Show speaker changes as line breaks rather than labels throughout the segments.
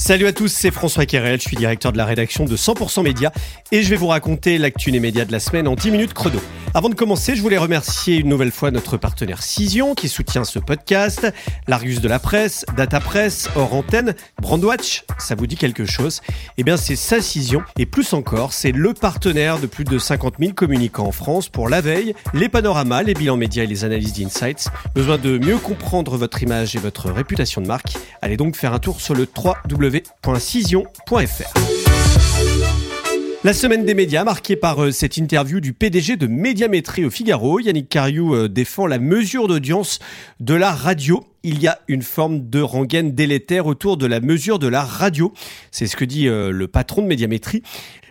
Salut à tous, c'est François Kerel, je suis directeur de la rédaction de 100% Média et je vais vous raconter l'actu des médias de la semaine en 10 minutes chrono. Avant de commencer, je voulais remercier une nouvelle fois notre partenaire Cision qui soutient ce podcast, l'Argus de la presse, Data Press, Hors Antenne, Brandwatch, ça vous dit quelque chose? Eh bien c'est sa Cision et plus encore, c'est le partenaire de plus de 50 000 communicants en France pour la veille, les panoramas, les bilans médias et les analyses d'insights. Besoin de mieux comprendre votre image et votre réputation de marque? Allez donc faire un tour sur le 3W La semaine des médias marquée par euh, cette interview du PDG de Médiamétrie au Figaro. Yannick Cariou euh, défend la mesure d'audience de la radio. Il y a une forme de rengaine délétère autour de la mesure de la radio. C'est ce que dit euh, le patron de Médiamétrie.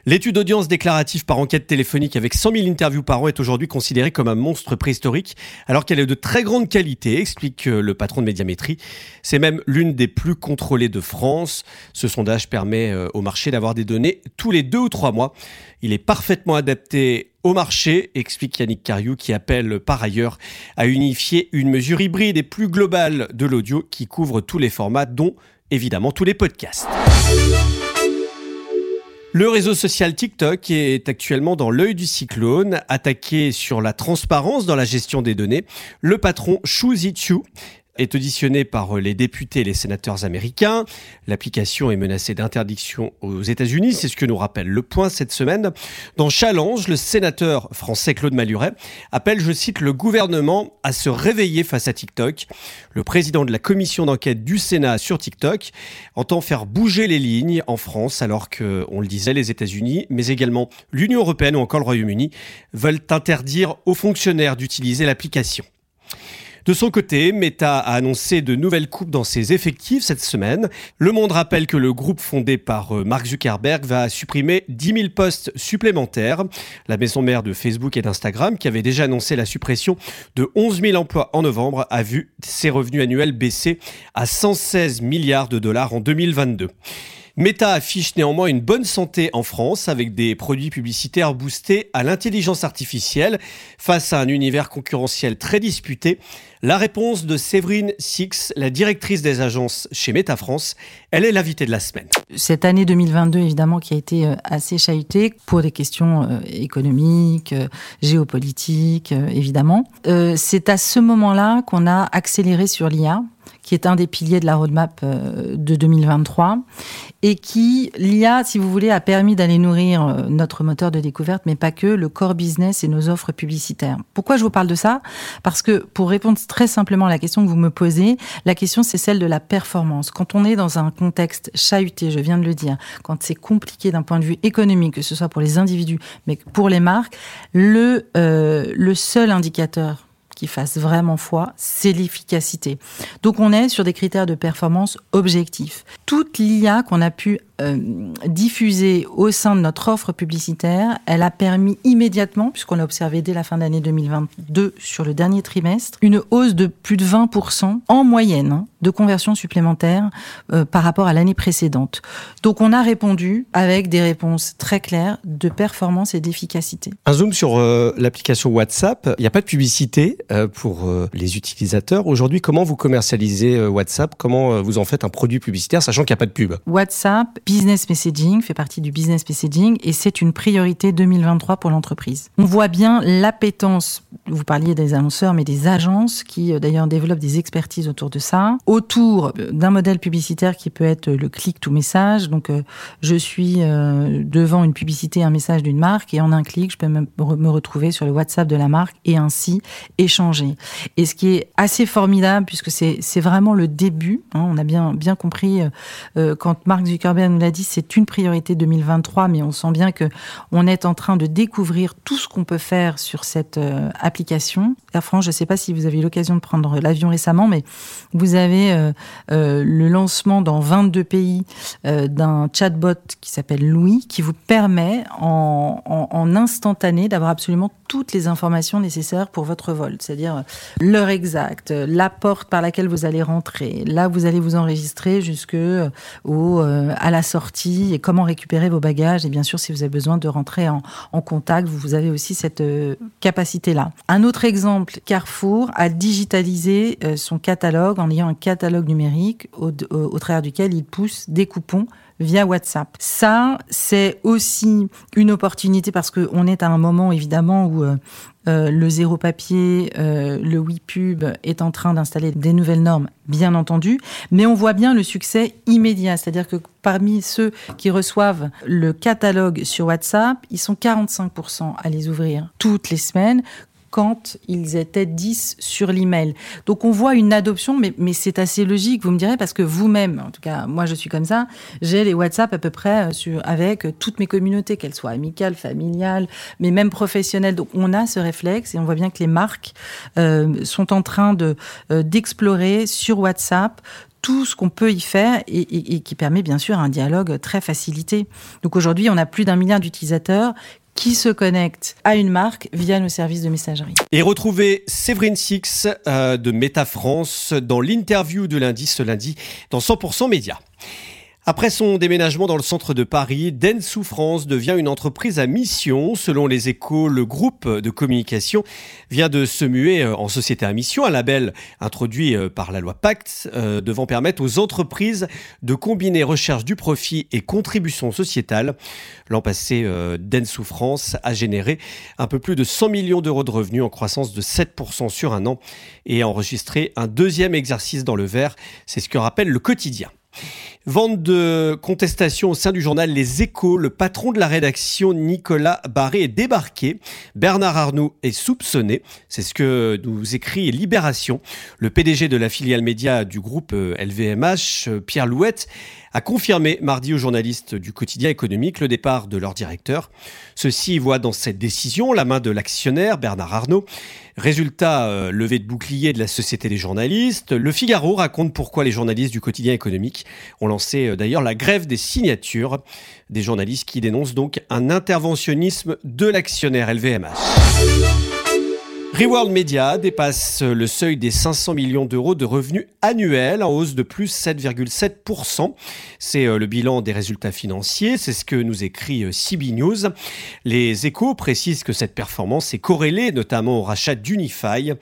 L'étude d'audience déclarative par enquête téléphonique avec 100 000 interviews par an est aujourd'hui considérée comme un monstre préhistorique, alors qu'elle est de très grande qualité, explique euh, le patron de Médiamétrie. C'est même l'une des plus contrôlées de France. Ce sondage permet euh, au marché d'avoir des données tous les deux ou trois mois. Il est parfaitement adapté au marché, explique Yannick Cariou, qui appelle par ailleurs à unifier une mesure hybride et plus globale de l'audio qui couvre tous les formats, dont évidemment tous les podcasts. Le réseau social TikTok est actuellement dans l'œil du cyclone, attaqué sur la transparence dans la gestion des données. Le patron Xu Zichu est auditionné par les députés et les sénateurs américains. L'application est menacée d'interdiction aux États-Unis, c'est ce que nous rappelle le point cette semaine. Dans Challenge, le sénateur français Claude Maluret appelle, je cite, le gouvernement à se réveiller face à TikTok. Le président de la commission d'enquête du Sénat sur TikTok entend faire bouger les lignes en France alors que, on le disait, les États-Unis, mais également l'Union européenne ou encore le Royaume-Uni veulent interdire aux fonctionnaires d'utiliser l'application. De son côté, Meta a annoncé de nouvelles coupes dans ses effectifs cette semaine. Le Monde rappelle que le groupe fondé par euh, Mark Zuckerberg va supprimer 10 000 postes supplémentaires. La maison mère de Facebook et d'Instagram, qui avait déjà annoncé la suppression de 11 000 emplois en novembre, a vu ses revenus annuels baisser à 116 milliards de dollars en 2022. Meta affiche néanmoins une bonne santé en France avec des produits publicitaires boostés à l'intelligence artificielle face à un univers concurrentiel très disputé. La réponse de Séverine Six, la directrice des agences chez Meta France, elle est l'invitée de la semaine.
Cette année 2022, évidemment, qui a été euh, assez chahutée pour des questions euh, économiques, euh, géopolitiques, évidemment. C'est à ce moment-là qu'on a accéléré sur l'IA qui est un des piliers de la roadmap euh, de 2023 et qui, l'IA, si vous voulez, a permis d'aller nourrir euh, notre moteur de découverte, mais pas que, le core business et nos offres publicitaires. Pourquoi je vous parle de ça? Parce que pour répondre très simplement à la question que vous me posez, la question c'est celle de la performance. Quand on est dans un contexte chahuté, je viens de le dire, quand c'est compliqué d'un point de vue économique, que ce soit pour les individus, mais pour les marques, le, euh, le seul indicateur qui fasse vraiment foi, c'est l'efficacité. Donc on est sur des critères de performance objectifs. Toute l'IA qu'on a pu euh, diffusée au sein de notre offre publicitaire, elle a permis immédiatement, puisqu'on a observé dès la fin d'année 2022 sur le dernier trimestre, une hausse de plus de 20% en moyenne hein, de conversion supplémentaire euh, par rapport à l'année précédente. Donc on a répondu avec des réponses très claires de performance et d'efficacité.
Un zoom sur euh, l'application WhatsApp, il n'y a pas de publicité pour les utilisateurs. Aujourd'hui, comment vous commercialisez WhatsApp? Comment vous en faites un produit publicitaire, sachant qu'il n'y a pas de pub?
WhatsApp business messaging fait partie du business messaging et c'est une priorité 2023 pour l'entreprise. On voit bien l'appétence, vous parliez des annonceurs, mais des agences qui euh, d'ailleurs développent des expertises autour de ça, autour d'un modèle publicitaire qui peut être le click to message. Donc euh, je suis euh, devant une publicité, un message d'une marque et en un clic, je peux me retrouver sur le WhatsApp de la marque et ainsi échanger. Et ce qui est assez formidable, puisque c'est vraiment le début, hein, on a bien, compris quand Mark Zuckerberg l'a dit, c'est une priorité 2023, mais on sent bien que on est en train de découvrir tout ce qu'on peut faire sur cette euh, application. Air France, je ne sais pas si vous avez eu l'occasion de prendre l'avion récemment, mais vous avez euh, euh, le lancement dans 22 pays d'un chatbot qui s'appelle Louis, qui vous permet en instantané d'avoir absolument toutes les informations nécessaires pour votre vol. c'est-à-dire l'heure exacte, la porte par laquelle vous allez rentrer, là vous allez vous enregistrer jusque au, à la sortie. Et comment récupérer vos bagages? Et bien sûr si vous avez besoin de rentrer en, contact, vous avez aussi cette capacité-là. Un autre exemple, Carrefour a digitalisé son catalogue en ayant un catalogue numérique au, au travers duquel il pousse des coupons via WhatsApp. Ça, c'est aussi une opportunité parce qu'on est à un moment évidemment où euh, euh, le zéro papier, euh, le oui pub est en train d'installer des nouvelles normes, bien entendu, mais on voit bien le succès immédiat. C'est-à-dire que parmi ceux qui reçoivent le catalogue sur WhatsApp, ils sont 45% à les ouvrir toutes les semaines quand ils étaient 10 sur l'email. Donc on voit une adoption, mais, c'est assez logique, vous me direz, parce que vous-même, en tout cas moi je suis comme ça, j'ai les WhatsApp à peu près euh, avec toutes mes communautés, qu'elles soient amicales, familiales, mais même professionnelles. Donc on a ce réflexe et on voit bien que les marques euh, sont en train euh, d'explorer sur WhatsApp tout ce qu'on peut y faire et, qui permet bien sûr un dialogue très facilité. Donc aujourd'hui, on a plus d'un milliard d'utilisateurs qui se connectent à une marque via nos services de messagerie.
Et retrouvez Séverine Six euh, de Meta France dans l'interview de lundi ce lundi dans 100% Média. Après son déménagement dans le centre de Paris, Dentsu France devient une entreprise à mission. Selon les échos, le groupe de communication vient de se muer euh, en société à mission, un label introduit euh, par la loi Pacte, euh, devant permettre aux entreprises de combiner recherche du profit et contribution sociétale. L'an passé, Dentsu France a généré un peu plus de 100 millions d'euros de revenus en croissance de 7% sur un an et a enregistré un deuxième exercice dans le vert. C'est ce que rappelle le quotidien. Vente de contestation au sein du journal Les Échos. Le patron de la rédaction, Nicolas Barré, est débarqué. Bernard Arnoux est soupçonné. C'est ce que nous écrit Libération. Le PDG de la filiale média du groupe LVMH, euh, Pierre Louette, a confirmé mardi aux journalistes du quotidien économique le départ de leur directeur. Ceux-ci voient dans cette décision la main de l'actionnaire Bernard Arnault. Résultat, euh, levée de bouclier de la Société des journalistes. Le Figaro raconte pourquoi les journalistes du quotidien économique ont lancé euh, d'ailleurs la grève des signatures. Des journalistes qui dénoncent donc un interventionnisme de l'actionnaire LVMH. Reworld Media dépasse le seuil des 500 millions d'euros de revenus annuels en hausse de plus 7,7%. C'est euh, le bilan des résultats financiers, c'est ce que nous écrit euh, CB News. Les échos précisent que cette performance est corrélée notamment au rachat d'Unify,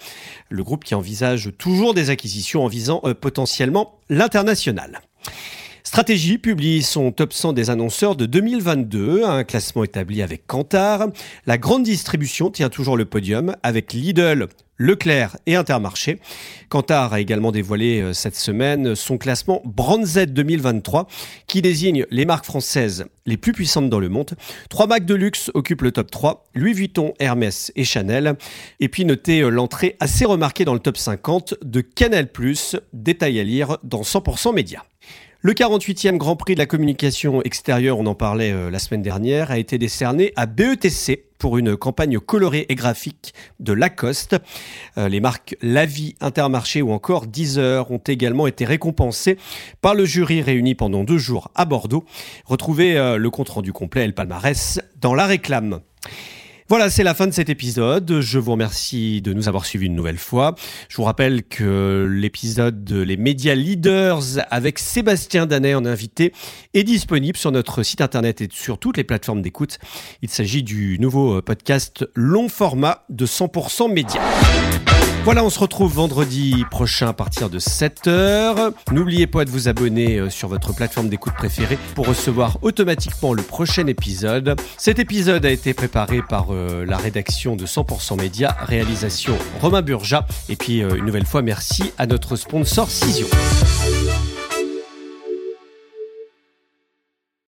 le groupe qui envisage toujours des acquisitions en visant euh, potentiellement l'international. Stratégie publie son top 100 des annonceurs de 2022, un classement établi avec Kantar. La grande distribution tient toujours le podium avec Lidl, Leclerc et Intermarché. Kantar a également dévoilé euh, cette semaine son classement Brand Z 2023 qui désigne les marques françaises les plus puissantes dans le monde. Trois marques de luxe occupent le top 3, Louis Vuitton, Hermès et Chanel. Et puis notez euh, l'entrée assez remarquée dans le top 50 de Canal+, détail à lire dans 100% Média. Le 48e Grand Prix de la communication extérieure, on en parlait euh, la semaine dernière, a été décerné à BETC pour une campagne colorée et graphique de Lacoste. Euh, les marques La Vie, Intermarché ou encore Deezer ont également été récompensées par le jury réuni pendant deux jours à Bordeaux. Retrouvez euh, le compte-rendu complet et le palmarès dans la réclame. Voilà, c'est la fin de cet épisode. Je vous remercie de nous avoir suivis une nouvelle fois. Je vous rappelle que l'épisode de Les médias leaders avec Sébastien Danet en invité est disponible sur notre site internet et sur toutes les plateformes d'écoute. Il s'agit du nouveau podcast long format de 100% médias. Voilà, on se retrouve vendredi prochain à partir de 7h. N'oubliez pas de vous abonner euh, sur votre plateforme d'écoute préférée pour recevoir automatiquement le prochain épisode. Cet épisode a été préparé par euh, la rédaction de 100% Média, réalisation Romain Burja. Et puis euh, une nouvelle fois, merci à notre sponsor Cision.